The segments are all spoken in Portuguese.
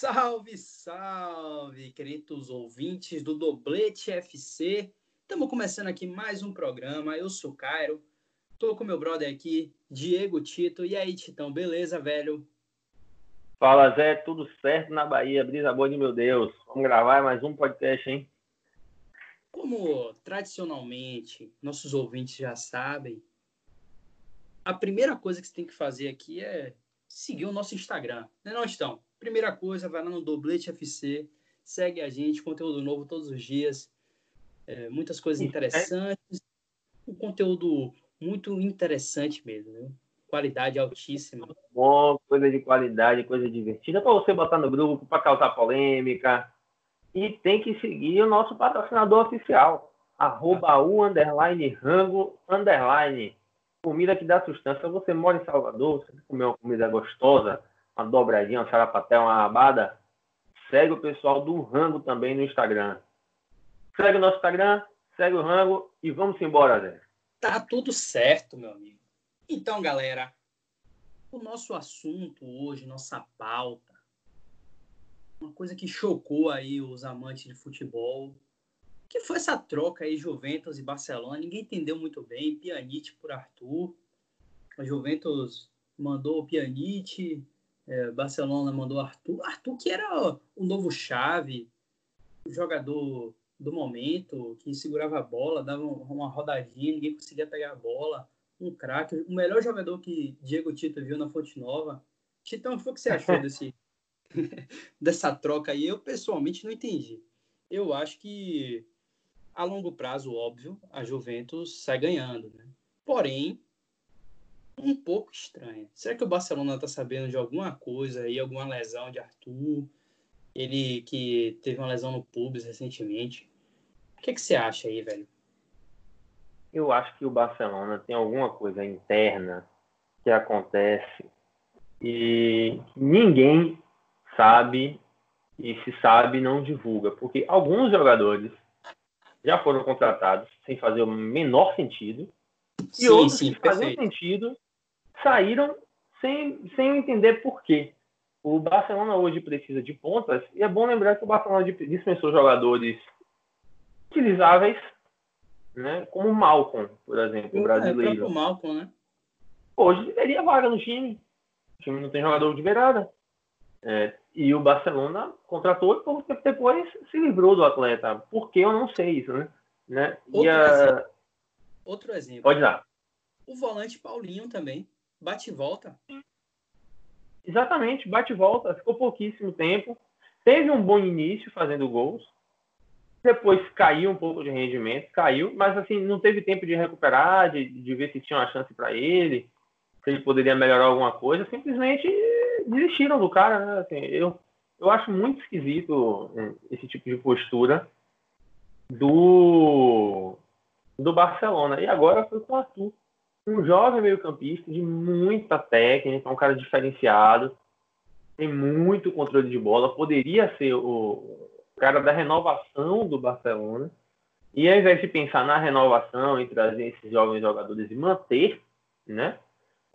Salve, salve, queridos ouvintes do Doblete FC. Estamos começando aqui mais um programa. Eu sou Cairo, tô com meu brother aqui, Diego Tito. E aí, Titão, beleza, velho? Fala, Zé, tudo certo na Bahia? Brisa boa de meu Deus. Vamos gravar mais um podcast, hein? Como tradicionalmente nossos ouvintes já sabem, a primeira coisa que você tem que fazer aqui é seguir o nosso Instagram. Né, não estão? Primeira coisa, vai lá no Doblete FC, segue a gente, conteúdo novo todos os dias, é, muitas coisas interessantes, um conteúdo muito interessante mesmo, viu? qualidade altíssima. Bom, coisa de qualidade, coisa divertida para você botar no grupo, para causar polêmica. E tem que seguir o nosso patrocinador oficial, arroba u, underline, rango, underline. Comida que dá sustância. Você mora em Salvador, você comer uma comida gostosa, uma dobradinha, um sarapatel, uma abada, segue o pessoal do Rango também no Instagram. Segue o nosso Instagram, segue o Rango e vamos embora, Zé. Tá tudo certo, meu amigo. Então, galera, o nosso assunto hoje, nossa pauta, uma coisa que chocou aí os amantes de futebol, que foi essa troca aí Juventus e Barcelona. Ninguém entendeu muito bem, Pjanic por Arthur. A Juventus mandou o Pjanic, é, Barcelona mandou Arthur. Arthur, que era o novo chave, o jogador do momento, que segurava a bola, dava uma rodadinha, ninguém conseguia pegar a bola. Um craque, o melhor jogador que Diego Tito viu na Fonte Nova. Titão, o que você achou desse, dessa troca aí? Eu pessoalmente não entendi. Eu acho que a longo prazo, óbvio, a Juventus sai ganhando, né? Porém, um pouco estranha. Será que o Barcelona está sabendo de alguma coisa aí, alguma lesão de Arthur? Ele que teve uma lesão no pubis recentemente. O que, que você acha aí, velho? Eu acho que o Barcelona tem alguma coisa interna que acontece e ninguém sabe e se sabe não divulga, porque alguns jogadores já foram contratados sem fazer o menor sentido e sim, outros sim, que sentido saíram sem, sem entender por quê. O Barcelona hoje precisa de pontas, e é bom lembrar que o Barcelona dispensou jogadores utilizáveis, né, como o Malcom, por exemplo, o brasileiro. É, o Malcom, né? Hoje teria vaga no time. O time não tem jogador de beirada. É, e o Barcelona contratou e pouco tempo depois se livrou do atleta. Por que eu não sei isso, né? né? Outro, a... exemplo. Outro exemplo. Pode dar. O volante Paulinho também bate e volta. Exatamente, bate e volta. Ficou pouquíssimo tempo. Teve um bom início fazendo gols. Depois caiu um pouco de rendimento, caiu, mas assim, não teve tempo de recuperar, de, de ver se tinha uma chance para ele, se ele poderia melhorar alguma coisa. Simplesmente desistiram do cara, né? Assim, eu, eu acho muito esquisito é, esse tipo de postura do, do Barcelona. E agora foi com o Arthur um jovem meio-campista de muita técnica, um cara diferenciado, tem muito controle de bola, poderia ser o cara da renovação do Barcelona. E ao invés de pensar na renovação e trazer esses jovens jogadores e manter, né?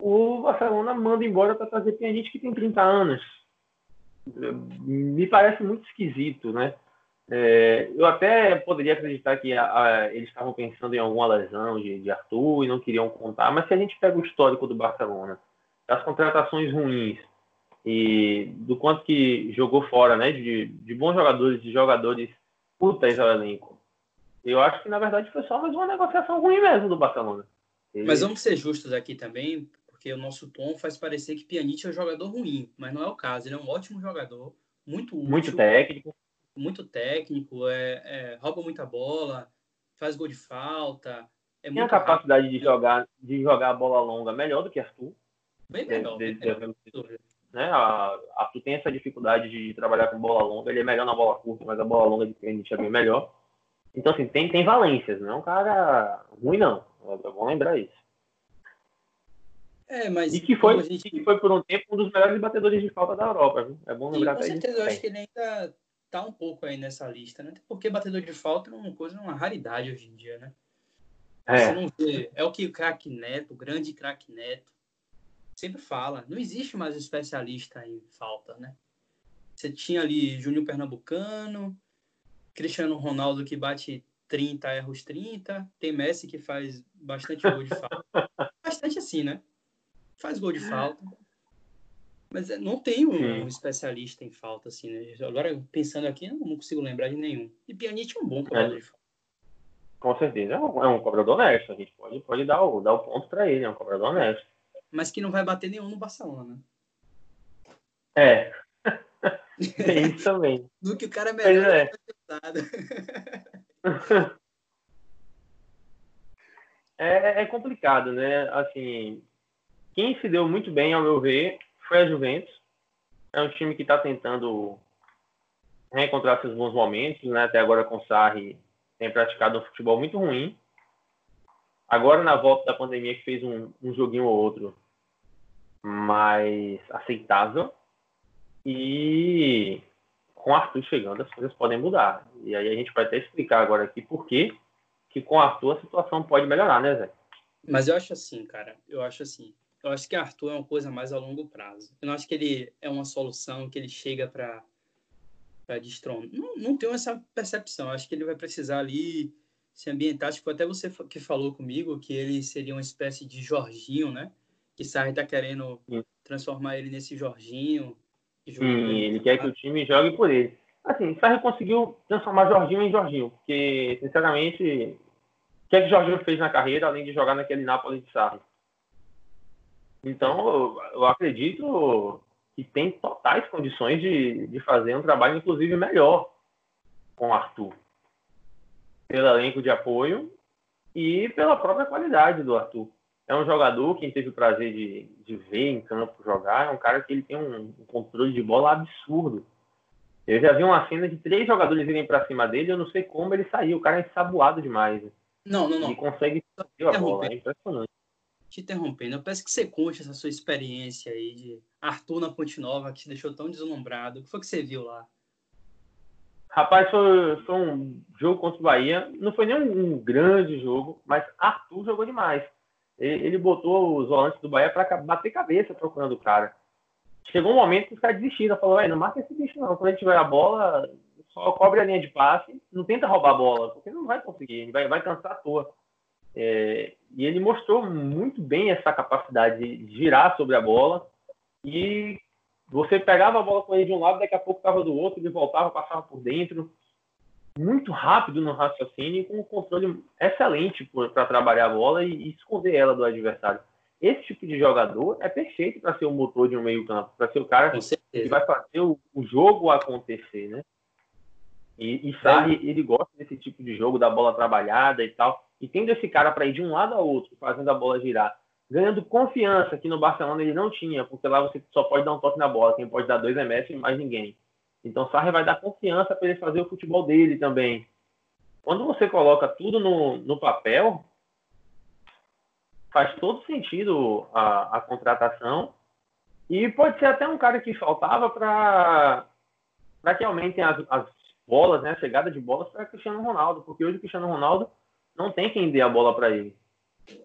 O Barcelona manda embora para trazer Pjanic que tem 30 anos. Me parece muito esquisito, né? É, eu até poderia acreditar que a, a, eles estavam pensando em alguma lesão de, de, Arthur e não queriam contar, mas se a gente pega o histórico do Barcelona, das contratações ruins e do quanto que jogou fora, né, de, de bons jogadores, de jogadores úteis ao elenco, eu acho que na verdade foi só mais uma negociação ruim mesmo do Barcelona. E... Mas vamos ser justos aqui também, porque o nosso tom faz parecer que Pjanic é um jogador ruim, mas não é o caso. Ele é um ótimo jogador, muito útil, muito técnico muito técnico, é, é, rouba muita bola, faz gol de falta. É Tem a capacidade rápido, de jogar de jogar a bola longa melhor do que Arthur. Bem melhor. De, de, de, né? A, Arthur tem essa dificuldade de trabalhar com bola longa, ele é melhor na bola curta, mas a bola longa de gente é bem melhor. Então, assim, tem, tem valências, não é um cara ruim, não. É, é bom lembrar isso. É, mas e que foi, gente... que foi por um tempo um dos melhores batedores de falta da Europa. Viu? É bom lembrar Sim, com certeza, eu acho que ele ainda tá um pouco aí nessa lista, né? Porque batedor de falta é uma coisa, uma raridade hoje em dia, né? É. Você não vê. É o que o craque Neto, o grande craque Neto, sempre fala. Não existe mais especialista em falta, né? Você tinha ali Júnior Pernambucano, Cristiano Ronaldo que bate 30, erra os 30, tem Messi que faz bastante gol de falta. bastante assim, né? Faz gol de falta. Mas é, não tem um, especialista em falta, assim, né? Agora, pensando aqui, não consigo lembrar de nenhum. E Pjanic é um bom cobrador é. de falta. Com certeza, é um, é um cobrador honesto. A gente pode, pode dar, o, dar o ponto para ele, é um cobrador honesto. Mas que não vai bater nenhum no Barcelona. É. Tem isso também. Do que o cara é melhor. É. é, é complicado, né? Assim, quem se deu muito bem, ao meu ver, foi a Juventus. É um time que está tentando reencontrar seus bons momentos, né? Até agora com o Sarri tem praticado um futebol muito ruim. Agora, na volta da pandemia, que fez um, um joguinho ou outro mais aceitável. E com o Arthur chegando, as coisas podem mudar. E aí a gente vai até explicar agora aqui por que que com o Arthur a situação pode melhorar, né, Zé? Mas eu acho assim, cara. Eu acho assim. Eu acho que Arthur é uma coisa mais a longo prazo. Eu não acho que ele é uma solução que ele chega para para destronar. Não, não tenho essa percepção. Acho que ele vai precisar ali se ambientar. Acho que foi até você que falou comigo que ele seria uma espécie de Jorginho, né? Que Sarri está querendo Sim. transformar ele nesse Jorginho. Sim, ele quer que o time jogue por ele. Assim, Sarri conseguiu transformar Jorginho em Jorginho, porque, sinceramente, o que é que Jorginho fez na carreira, além de jogar naquele Napoli de Sarri? Então, eu, eu acredito que tem totais condições de, de fazer um trabalho, inclusive, melhor com o Arthur. Pelo elenco de apoio e pela própria qualidade do Arthur. É um jogador, quem teve o prazer de, de ver em campo jogar, é um cara que ele tem um, um controle de bola absurdo. Eu já vi uma cena de três jogadores irem para cima dele, eu não sei como ele saiu. O cara é ensaboado demais. Não, não, não. E consegue fazer a bola, é impressionante te interrompendo, eu peço que você conte essa sua experiência aí de Arthur na Ponte Nova, que te deixou tão deslumbrado. O que foi que você viu lá? Rapaz, foi, foi um jogo contra o Bahia. Não foi nem um, um grande jogo, mas Arthur jogou demais. Ele, ele botou os volantes do Bahia para bater cabeça procurando o cara. Chegou um momento que os caras desistiram. Falou, não marca esse bicho não. Quando gente tiver a bola, só cobre a linha de passe. Não tenta roubar a bola, porque não vai conseguir. Vai, vai cansar à toa. É, e ele mostrou muito bem essa capacidade de girar sobre a bola e você pegava a bola com ele de um lado, daqui a pouco estava do outro, ele voltava, passava por dentro. Muito rápido no raciocínio e com um controle excelente para trabalhar a bola e, e, esconder ela do adversário. Esse tipo de jogador é perfeito para ser o motor de um meio-campo, para ser o cara que vai fazer o, o jogo acontecer, né? E, e Sarri, ele gosta desse tipo de jogo, da bola trabalhada e tal e tendo esse cara para ir de um lado a outro, fazendo a bola girar, ganhando confiança que no Barcelona ele não tinha, porque lá você só pode dar um toque na bola, quem pode dar dois é Messi e mais ninguém. Então Sarri vai dar confiança para ele fazer o futebol dele também. Quando você coloca tudo no, no papel, faz todo sentido a, a contratação e pode ser até um cara que faltava para que aumentem as, as bolas, né, a chegada de bolas para Cristiano Ronaldo, porque hoje o Cristiano Ronaldo não tem quem dê a bola para ele.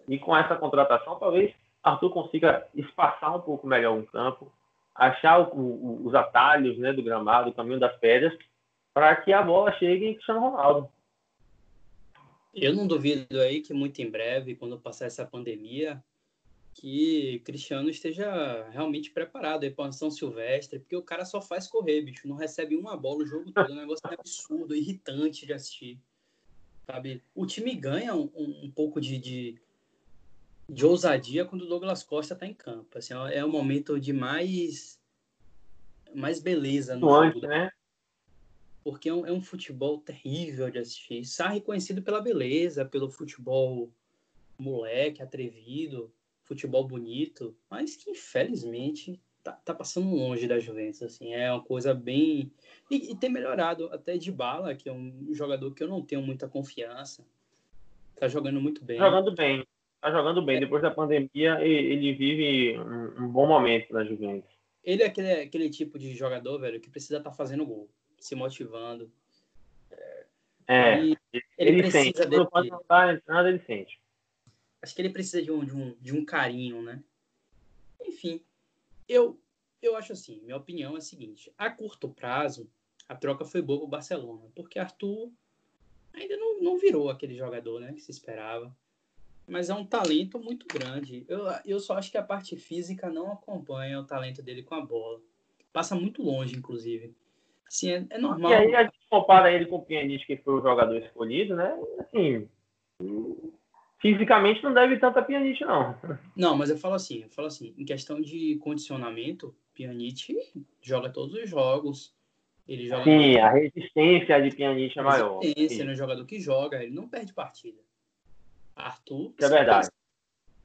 E com essa contratação, talvez Arthur consiga espaçar um pouco melhor o campo, achar o, o, os atalhos né, do gramado, o caminho das pedras, para que a bola chegue em Cristiano Ronaldo. Eu não duvido aí que muito em breve, quando passar essa pandemia, que Cristiano esteja realmente preparado aí para São Silvestre, porque o cara só faz correr, bicho, não recebe uma bola o jogo todo, é um negócio absurdo, irritante de assistir sabe? O time ganha um, um pouco de, de, de, ousadia quando o Douglas Costa está em campo. Assim, é o momento de mais, mais beleza no Antes, jogo. Né? Porque é um, é um, futebol terrível de assistir. Sarri conhecido pela beleza, pelo futebol moleque, atrevido, futebol bonito, mas que infelizmente tá, tá passando longe da Juventus, assim, é uma coisa bem... E, e, tem melhorado até de bala, que é um jogador que eu não tenho muita confiança, tá jogando muito bem. Jogando bem, tá jogando bem. É. Depois da pandemia, ele vive um, um, bom momento na Juventus. Ele é aquele, aquele tipo de jogador, velho, que precisa estar tá fazendo gol, se motivando. É, ele, ele sente. Dele... Quando não tá entrando, ele sente. Acho que ele precisa de um, de um, de um carinho, né? Enfim, eu eu acho assim, minha opinião é a seguinte: a curto prazo, a troca foi boa para o Barcelona, porque Arthur ainda não, não virou aquele jogador né, que se esperava. Mas é um talento muito grande. Eu, eu só acho que a parte física não acompanha o talento dele com a bola. Passa muito longe, inclusive. Assim, é, é normal. E aí a gente compara ele com o Pjanic, que foi o jogador escolhido, né? Assim, fisicamente não deve tanto a Pjanic, não. Não, mas eu falo assim, eu falo assim, em questão de condicionamento, Pjanic joga todos os jogos. Ele joga Sim, a resistência de Pjanic é maior. Resistência, ele é um jogador que joga, ele não perde partida. Arthur. é verdade.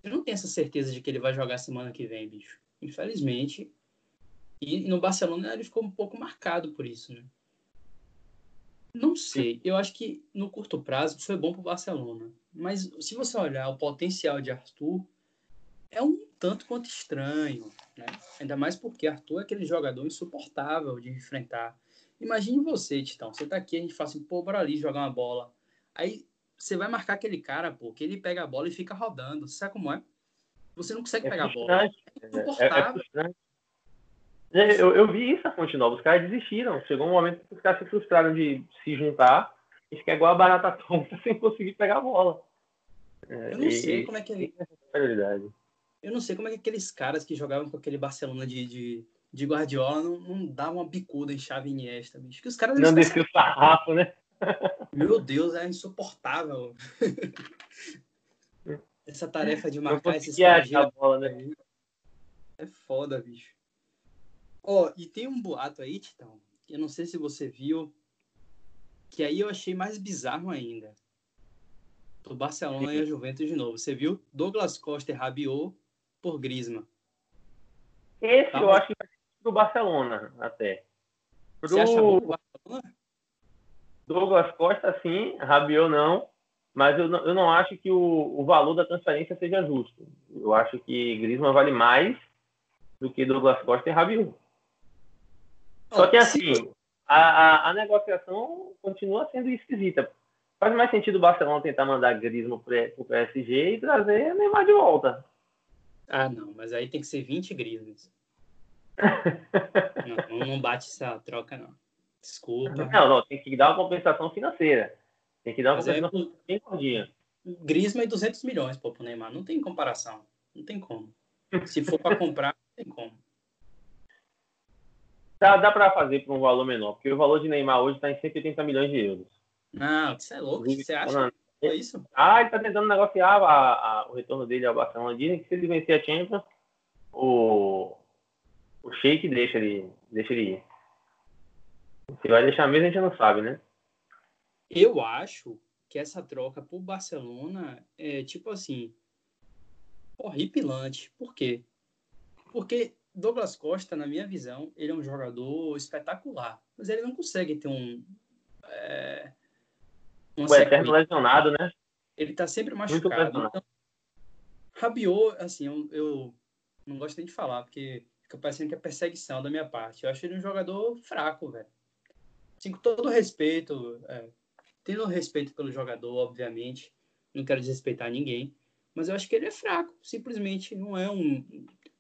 Eu não tenho essa certeza de que ele vai jogar semana que vem, bicho. Infelizmente. E no Barcelona ele ficou um pouco marcado por isso, né? Não sei. Eu acho que no curto prazo foi bom para o Barcelona. Mas se você olhar o potencial de Arthur, é um tanto quanto estranho. Né? Ainda mais porque Arthur é aquele jogador insuportável de enfrentar. Imagine você, Titão. Você tá aqui, a gente fala assim, pô, bora ali jogar uma bola. Aí você vai marcar aquele cara, pô, que ele pega a bola e fica rodando. Sabe como é? Você não consegue é pegar a bola. É, é, é eu, eu, vi isso na Fonte Nova. Os caras desistiram. Chegou um momento que os caras se frustraram de se juntar e ficar igual a barata tonta sem conseguir pegar a bola. É, eu não e, sei como é que ele. Eu não sei como é que aqueles caras que jogavam com aquele Barcelona de, de, de Guardiola não, não davam uma bicuda em chave Iniesta, bicho. Que os caras não desceu o sarrafo, né? Meu Deus, é insuportável. Essa tarefa de marcar esses a bola, né? É foda, bicho. Ó, oh, e tem um boato aí, Titão. Eu não sei se você viu. Que aí eu achei mais bizarro ainda. Do Barcelona e a Juventus de novo. Você viu? Douglas Costa e Rabiot por Grisma. Esse tá eu acho que vai ser do Barcelona, até. Pro... Você acha bom Barcelona? Douglas Costa, sim, Rabiot não, mas eu não, eu não acho que o, o valor da transferência seja justo. Eu acho que Griezmann vale mais do que Douglas Costa e Rabiot. Só que assim, a, a, a, negociação continua sendo esquisita. Faz mais sentido o Barcelona tentar mandar Griezmann para o PSG e trazer Neymar de volta. Ah, não, mas aí tem que ser 20 Griezmanns. não, não bate essa troca, não. Desculpa. Não, não, tem que dar uma compensação financeira. Tem que dar uma Mas é compensação bem gordinha. Griezmann e 200 milhões pô, pro Neymar. Não tem comparação. Não tem como. Se for para comprar, não tem como. Dá, dá para fazer por um valor menor, porque o valor de Neymar hoje está em 180 milhões de euros. Não, você é louco. Você acha? É isso? Ah, ele está tentando negociar a, a, o retorno dele ao Barcelona. Dizem que se ele vencer a Champions, o, o Sheik deixa ele, deixa ele ir. Se vai deixar mesmo, a gente não sabe, né? Eu acho que essa troca pro Barcelona é tipo assim horripilante. Por quê? Porque Douglas Costa, na minha visão, ele é um jogador espetacular, mas ele não consegue ter um é, o eterno lesionado, né? Ele tá sempre machucado. Então, Rabiot, assim, eu, eu, não gosto nem de falar, porque fica parecendo que é perseguição da minha parte. Eu acho ele um jogador fraco, velho. Assim, com todo respeito, é, tendo respeito pelo jogador, obviamente, não quero desrespeitar ninguém, mas eu acho que ele é fraco, simplesmente não é um,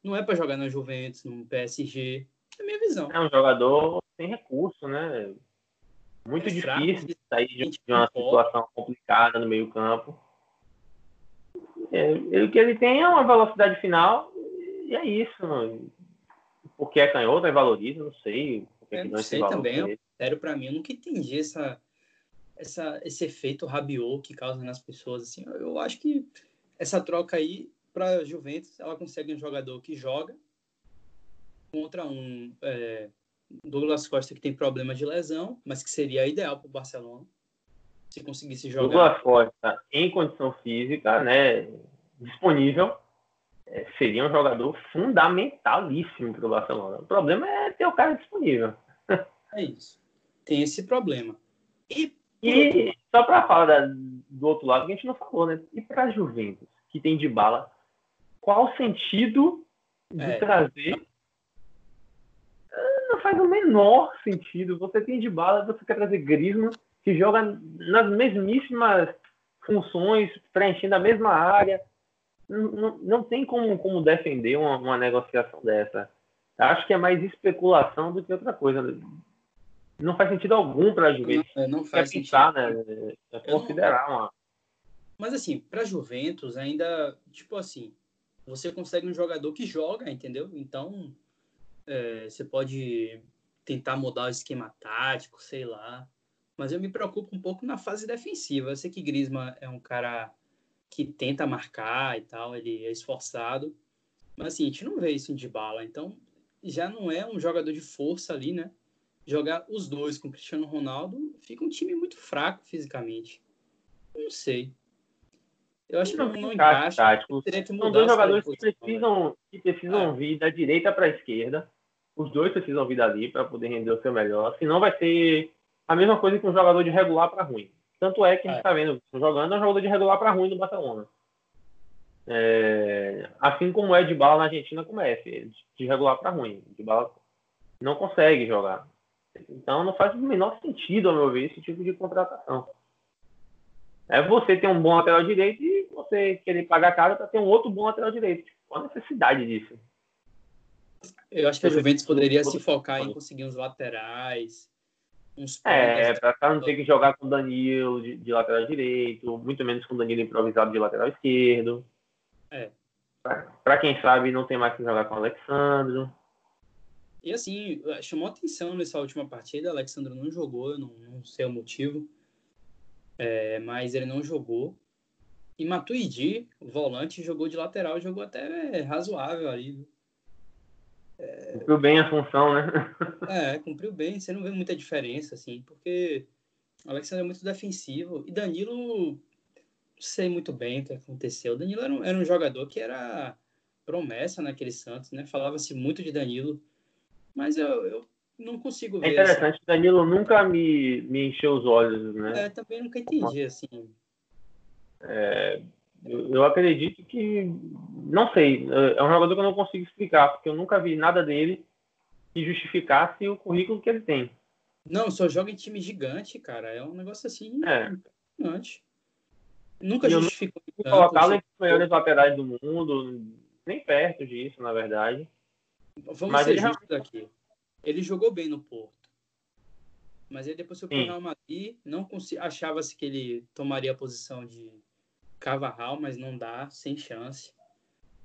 não é para jogar na Juventus, no PSG, é a minha visão. É um jogador sem recurso, né? Muito é difícil sair de uma situação complicada no meio campo. É, o que ele tem é uma velocidade final e é isso. Porque é canhoto, é valoriza, não sei. É, não sei também sério para mim, eu nunca entendi essa, essa, esse efeito rabiot que causa nas pessoas. Assim, eu, eu acho que essa troca aí, para Juventus, ela consegue um jogador que joga contra um é, Douglas Costa que tem problema de lesão, mas que seria ideal para o Barcelona se conseguisse jogar. Douglas Costa em condição física, né, disponível, é, seria um jogador fundamentalíssimo para o Barcelona. O problema é ter o cara disponível. É isso tem esse problema. E, e só para falar da, do outro lado, que a gente não falou, né? E para a Juventus, que tem de bala, qual o sentido de é. trazer? Ah, não faz o menor sentido. Você tem de bala, você quer trazer Griezmann, que joga nas mesmíssimas funções, preenchendo a mesma área. Não, não, não tem como, como defender uma, uma negociação dessa. Acho que é mais especulação do que outra coisa. Não faz sentido algum para a Juventus. Não, não faz é pensar, né? É considerar uma. Mas assim, para Juventus ainda, tipo assim, você consegue um jogador que joga, entendeu? Então, é, você pode tentar mudar o esquema tático, sei lá. Mas eu me preocupo um pouco na fase defensiva. Eu sei que Griezmann é um cara que tenta marcar e tal, ele é esforçado. Mas assim, a gente não vê isso de bala. Então, já não é um jogador de força ali, né? Jogar os dois com o Cristiano Ronaldo fica um time muito fraco fisicamente. Não sei. Eu acho que não, não encaixa. Tático. São dois jogadores que precisam, que precisam é. vir da direita para a esquerda. Os dois precisam vir dali para poder render o seu melhor. Senão vai ser a mesma coisa que um jogador de regular para ruim. Tanto é que a gente está é. vendo jogando é um jogador de regular para ruim no Barcelona. É, assim como é de bala na Argentina, como é de regular para ruim. De bala não consegue jogar. Então não faz o menor sentido, ao meu ver, esse tipo de contratação. É você ter um bom lateral direito e você querer pagar caro para ter um outro bom lateral direito. Qual a necessidade disso? Eu acho que a Juventus poderia se focar em conseguir uns laterais, uns É, para não ter que jogar com o Danilo de, de, lateral direito, muito menos com o Danilo improvisado de lateral esquerdo. É. Para quem sabe, não tem mais que jogar com o Alexandre. E assim, chamou atenção nessa última partida, o Alexandre não jogou, não, não sei o motivo, é, mas ele não jogou. E Matuidi, o volante, jogou de lateral, jogou até razoável ali. É... Cumpriu bem a função, né? é, cumpriu bem. Você não vê muita diferença, assim, porque o Alexandre é muito defensivo e Danilo, não sei muito bem o que aconteceu. O Danilo era um, era um jogador que era promessa naquele Santos, né? Falava-se muito de Danilo, mas eu, eu não consigo é ver. É interessante, assim. Danilo nunca me, me encheu os olhos, né? É, também nunca entendi, assim. É, eu, acredito que. Não sei. É um jogador que eu não consigo explicar, porque eu nunca vi nada dele que justificasse o currículo que ele tem. Não, só joga em time gigante, cara. É um negócio assim é. impressionante. Nunca justificou. Não colocá-lo entre os melhores laterais do mundo, nem perto disso, na verdade. Vamos Mas ser ele justos aqui. Ele jogou bem no Porto. Mas aí depois foi pro Real Madrid, não achava-se que ele tomaria a posição de Cavarral, mas não dá, sem chance.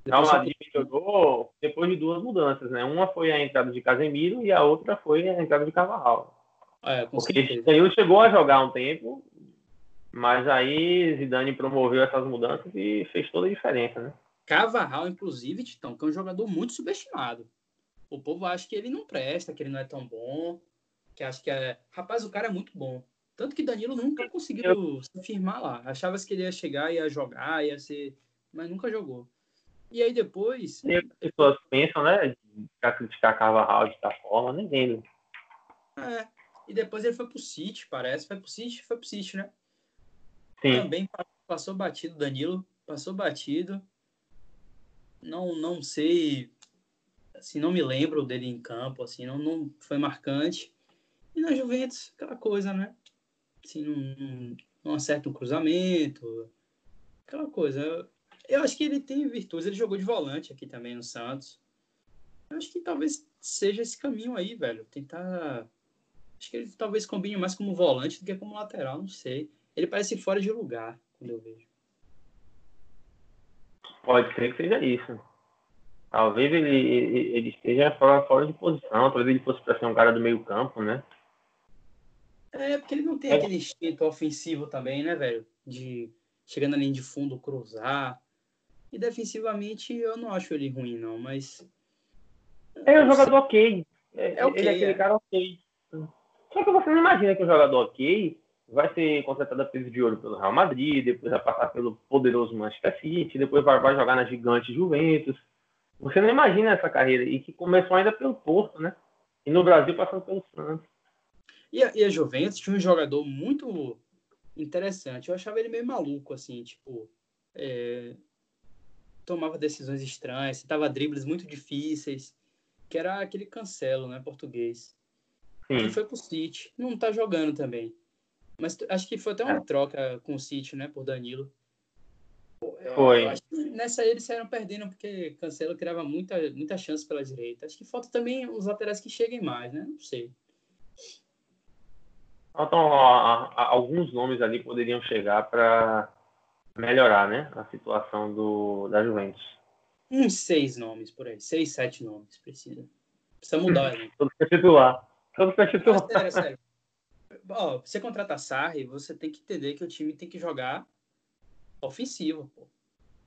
Real Madrid jogou depois de duas mudanças, né? Uma foi a entrada de Casemiro e a outra foi a entrada de Cavarral. É, Porque ele chegou a jogar um tempo, mas aí Zidane promoveu essas mudanças e fez toda a diferença, né? Cavarral, inclusive, Titão, que é um jogador muito subestimado. O povo acha que ele não presta, que ele não é tão bom, que acha que é. Rapaz, o cara é muito bom. Tanto que Danilo nunca conseguiu se firmar lá. Achava que ele ia chegar, ia jogar, ia ser. Mas nunca jogou. E aí depois. E as pessoas pensam, né? Pra criticar Carvajal de tal forma, nem lembro. É. E depois ele foi pro City, parece. Foi pro City, foi pro City, né? Sim. Também passou batido, Danilo. Passou batido. Não, não sei. Assim, não me lembro dele em campo, assim, não, não foi marcante. E na Juventus, aquela coisa, né? Assim, não, não acerta um cruzamento, aquela coisa. Eu acho que ele tem virtudes, ele jogou de volante aqui também no Santos. Eu acho que talvez seja esse caminho aí, velho. Tentar. Acho que ele talvez combine mais como volante do que como lateral, não sei. Ele parece fora de lugar quando eu vejo. Pode ser que seja isso. Talvez ele, ele esteja fora, de posição, talvez ele fosse para ser um cara do meio campo, né? É, porque ele não tem é. aquele instinto ofensivo também, né, velho? De chegar na linha de fundo, cruzar. E defensivamente eu não acho ele ruim, não, mas. É um jogador ok. É, é okay, ele é aquele é. cara ok. Só que você não imagina que um jogador ok vai ser contratado a peso de ouro pelo Real Madrid, depois vai passar pelo poderoso Manchester City, depois vai, vai jogar na gigante Juventus. Você não imagina essa carreira. E que começou ainda pelo Porto, né? E no Brasil passando pelo Santos. E a, e a Juventus tinha um jogador muito interessante. Eu achava ele meio maluco, assim, tipo. É, tomava decisões estranhas, citava dribles muito difíceis, que era aquele cancelo, né, português. Sim. Ele foi pro City, não tá jogando também. Mas acho que foi até uma é. troca com o City, né, por Danilo. Foi. nessa aí eles saíram perdendo, porque Cancelo criava muita, muita chance pela direita. Acho que falta também os laterais que cheguem mais, né? Não sei. Então, alguns nomes ali poderiam chegar para melhorar, né? A situação do, da Juventus. Uns seis nomes por aí. Seis, sete nomes. Precisa. Precisa mudar, né? Todos para titular. Todos para titular. sério, sério. Ó, você contrata Sarri, você tem que entender que o time tem que jogar ofensivo, pô.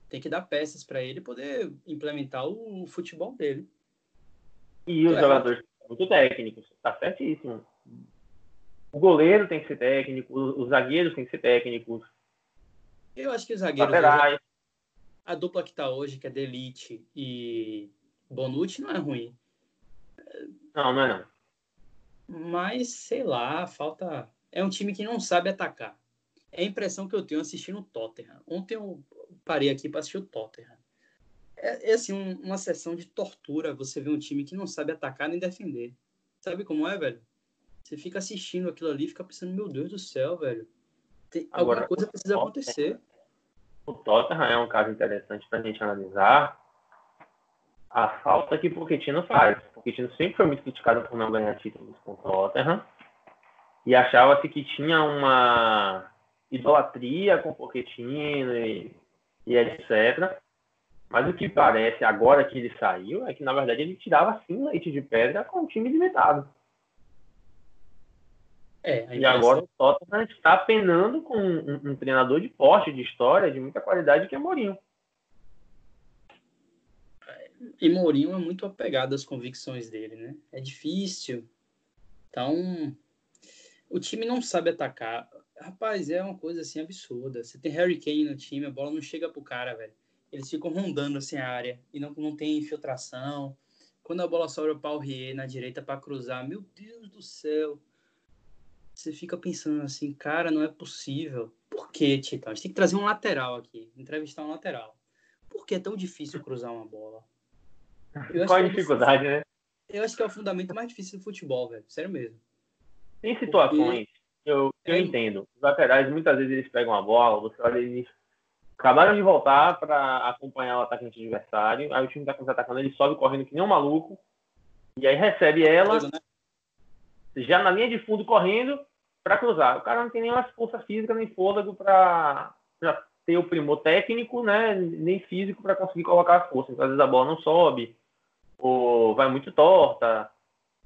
Tem que dar peças para ele poder implementar o futebol dele. E os é. jogadores são muito técnicos, tá certíssimo. O goleiro tem que ser técnico, os zagueiros tem que ser técnicos. Eu acho que os zagueiros. A dupla que tá hoje, que é Delite e Bonucci, não é ruim. Não, não é não. Mas, sei lá, falta. É um time que não sabe atacar. É a impressão que eu tenho assistindo o Tottenham. Ontem eu parei aqui para assistir o Tottenham. É, é assim, um, uma sessão de tortura você vê um time que não sabe atacar nem defender. Sabe como é, velho? Você fica assistindo aquilo ali e fica pensando, meu Deus do céu, velho. Tem, Agora, alguma coisa precisa acontecer. O Tottenham é um caso interessante para a gente analisar a falta que o Pochettino faz. O Pochettino sempre foi muito criticado por não ganhar títulos com o Tottenham e achava-se que tinha uma idolatria com o Pochettino e, e etc. Mas o que parece agora que ele saiu é que, na verdade, ele tirava sim leite de pedra com o time limitado. É, e agora o Tottenham está penando com um, um, treinador de porte, de história, de muita qualidade, que é Mourinho. E Mourinho é muito apegado às convicções dele, né? É difícil. Então, o time não sabe atacar. Rapaz, é uma coisa assim absurda. Você tem Harry Kane no time, a bola não chega pro cara, velho. Eles ficam rondando assim a área e não, não tem infiltração. Quando a bola sobra para o Rie na direita para cruzar, meu Deus do céu. Você fica pensando assim, cara, não é possível. Por que, Tito? A gente tem que trazer um lateral aqui, entrevistar um lateral. Por que é tão difícil cruzar uma bola? Qual a é dificuldade, é né? Eu acho que é o fundamento mais difícil do futebol, velho. Sério mesmo. Tem situações eu, eu é... entendo. Os laterais, muitas vezes, eles pegam a bola, você olha, eles acabaram de voltar para acompanhar o atacante adversário, aí o time está contra-atacando, ele sobe correndo que nem um maluco, e aí recebe ela, né? Já na linha de fundo correndo, para cruzar. O cara não tem nenhuma força física nem fôlego para ter o primor técnico, né, nem físico para conseguir colocar a força. Às vezes a bola não sobe, ou vai muito torta,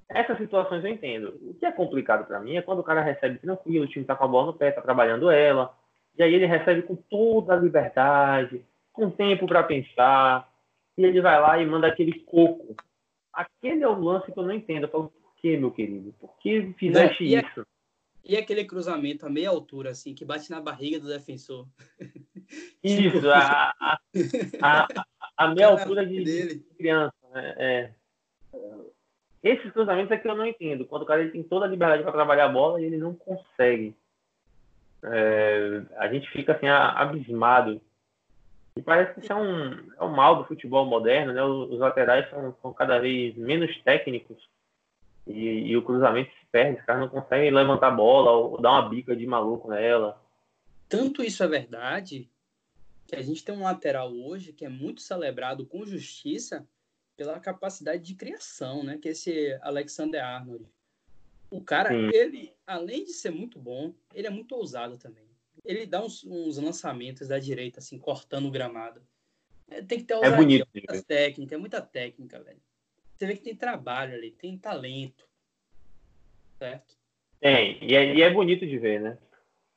essas situações eu entendo. O que é complicado para mim é quando o cara recebe tranquilo, o time tá com a bola no pé, tá trabalhando ela, e aí ele recebe com toda a liberdade, com tempo para pensar, e ele vai lá e manda aquele coco. Aquele é o lance que eu não entendo. Eu falo, por que, meu querido? Por que fizeste não, e isso? e aquele cruzamento a meia altura, assim, que bate na barriga do defensor? Isso, a, a, a, a meia altura de, de criança, né? É. Esses cruzamentos é que eu não entendo. Quando o cara ele tem toda a liberdade para trabalhar a bola e ele não consegue. É, a gente fica assim abismado. E parece que isso é um, é um mal do futebol moderno, né? Os, os laterais são, são, cada vez menos técnicos e, e, o cruzamento se perde. Os caras não conseguem levantar a bola ou dar uma bica de maluco nela. Tanto isso é verdade que a gente tem um lateral hoje que é muito celebrado com justiça pela capacidade de criação, né? Que é esse Alexander Arnold. O cara, Sim. ele, além de ser muito bom, ele é muito ousado também. Ele dá uns, uns lançamentos da direita, assim, cortando o gramado. É, tem que ter ousadia, é bonito, muita técnica, é muita técnica, velho. Você vê que tem trabalho ali, tem talento. Certo? Tem, e é, e é bonito de ver, né?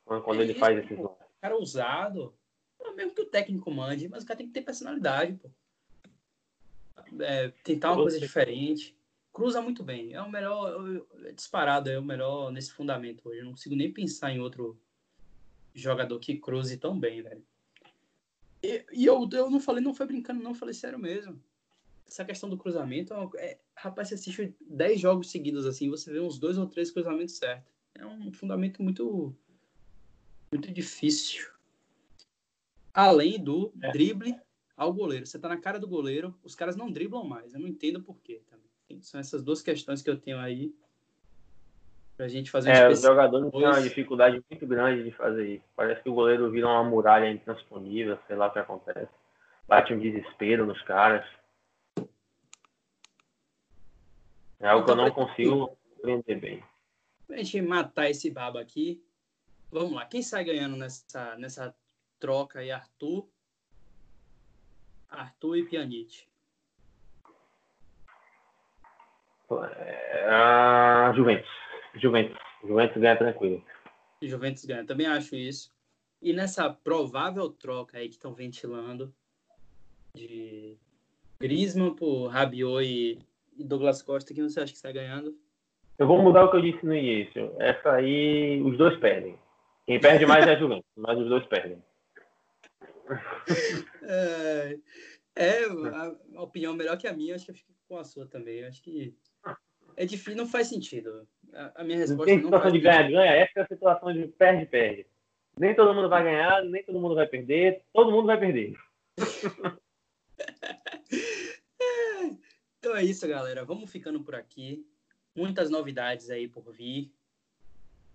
Quando é ele isso, faz esses O cara ousado, mesmo que o técnico mande, mas o cara tem que ter personalidade, pô é, tentar uma coisa diferente. Cruza muito bem. É o melhor, é disparado, é o melhor nesse fundamento hoje. Eu não consigo nem pensar em outro jogador que cruze tão bem, velho. E, e eu, eu não falei, não foi brincando, não, falei sério mesmo. Essa questão do cruzamento, é, rapaz, você assiste 10 jogos seguidos assim, você vê uns dois ou três cruzamentos certos. É um fundamento muito, muito difícil. Além do é. drible ao goleiro. Você tá na cara do goleiro, os caras não driblam mais. Eu não entendo por quê também. São essas duas questões que eu tenho aí. Pra gente fazer um É, os jogadores têm uma dificuldade muito grande de fazer isso. Parece que o goleiro vira uma muralha intransponível, sei lá o que acontece. Bate um desespero nos caras. É algo que eu não Então, consigo compreender bem. Pra gente matar esse baba aqui. Vamos lá. Quem sai ganhando nessa, nessa troca aí, Arthur? Arthur e Pjanic. É, a Juventus. Juventus. Juventus ganha tranquilo. Juventus ganha. Também acho isso. E nessa provável troca aí que estão ventilando de Griezmann por Rabiot e e Douglas Costa, quem você acha que sai ganhando? Eu vou mudar o que eu disse no início. Essa aí, os dois perdem. Quem perde mais é a Juventus, mas os dois perdem. É, é a, a opinião melhor que a minha, acho que eu fico com a sua também. Acho que é difícil, não faz sentido. A, a minha Não resposta tem não situação faz de ganha-ganha, essa é a situação de perde-perde. Nem todo mundo vai ganhar, nem todo mundo vai perder, todo mundo vai perder. Então é isso, galera. Vamos ficando por aqui. Muitas novidades aí por vir.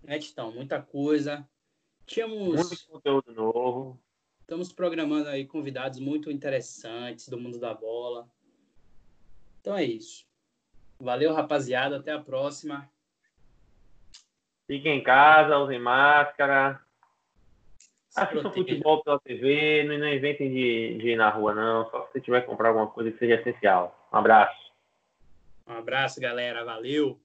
Né, Titão? Muita coisa. Tínhamos. Muito conteúdo novo. Estamos programando aí convidados muito interessantes do mundo da bola. Então é isso. Valeu, rapaziada. Até a próxima. Fiquem em casa, usem máscara. Assistam futebol pela TV, não, não inventem de, de ir na rua, não. Só se você tiver que comprar alguma coisa que seja essencial. Um abraço. Um abraço, galera. Valeu.